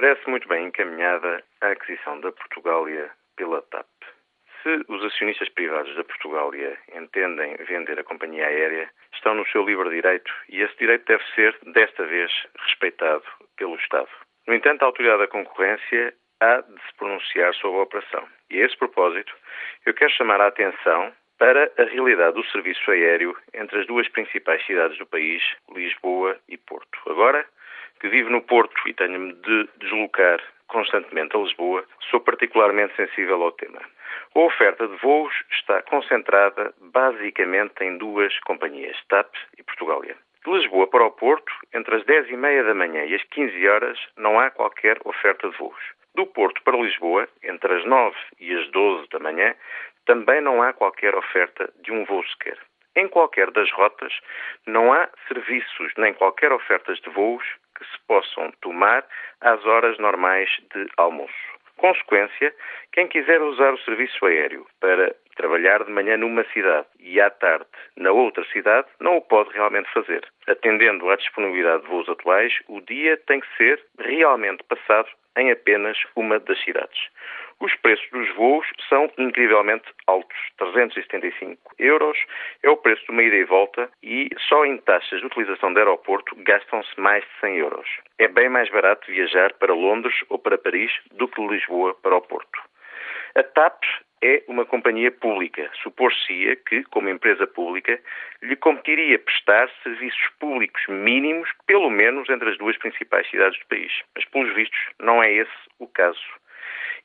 Parece muito bem encaminhada a aquisição da Portugália pela TAP. Se os acionistas privados da Portugália entendem vender a companhia aérea, estão no seu livre direito e esse direito deve ser, desta vez, respeitado pelo Estado. No entanto, a Autoridade da Concorrência há de se pronunciar sobre a operação. E a esse propósito, eu quero chamar a atenção para a realidade do serviço aéreo entre as duas principais cidades do país, Lisboa e Porto. Agora, que vivo no Porto e tenho-me de deslocar constantemente a Lisboa, sou particularmente sensível ao tema. A oferta de voos está concentrada basicamente em duas companhias, TAP e Portugália. De Lisboa para o Porto, entre as 10 e meia da manhã e as 15 horas, não há qualquer oferta de voos. Do Porto para Lisboa, entre as 9 e as 12 da manhã, também não há qualquer oferta de um voo sequer. Em qualquer das rotas, não há serviços nem qualquer ofertas de voos que se possam tomar às horas normais de almoço. Consequência, quem quiser usar o serviço aéreo para trabalhar de manhã numa cidade e à tarde na outra cidade, não o pode realmente fazer. Atendendo à disponibilidade de voos atuais, o dia tem que ser realmente passado em apenas uma das cidades. Os preços dos voos são incrivelmente altos. 375 euros é o preço de uma ida e volta e só em taxas de utilização do aeroporto gastam-se mais de 100 euros. É bem mais barato viajar para Londres ou para Paris do que de Lisboa para o Porto. A TAP é uma companhia pública. Supor-se-ia que, como empresa pública, lhe competiria prestar serviços públicos mínimos, pelo menos entre as duas principais cidades do país. Mas, pelos vistos, não é esse o caso.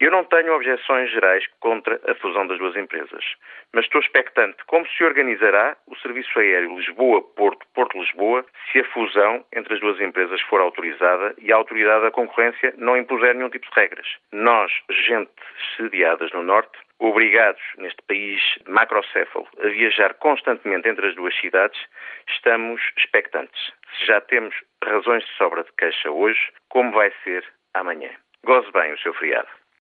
Eu não tenho objeções gerais contra a fusão das duas empresas, mas estou expectante como se organizará o serviço aéreo Lisboa-Porto, Porto-Lisboa, se a fusão entre as duas empresas for autorizada e a autoridade da concorrência não impuser nenhum tipo de regras. Nós, gente sediadas no Norte, obrigados neste país macrocéfalo a viajar constantemente entre as duas cidades, estamos expectantes. Se já temos razões de sobra de queixa hoje, como vai ser amanhã? Goze bem o seu feriado.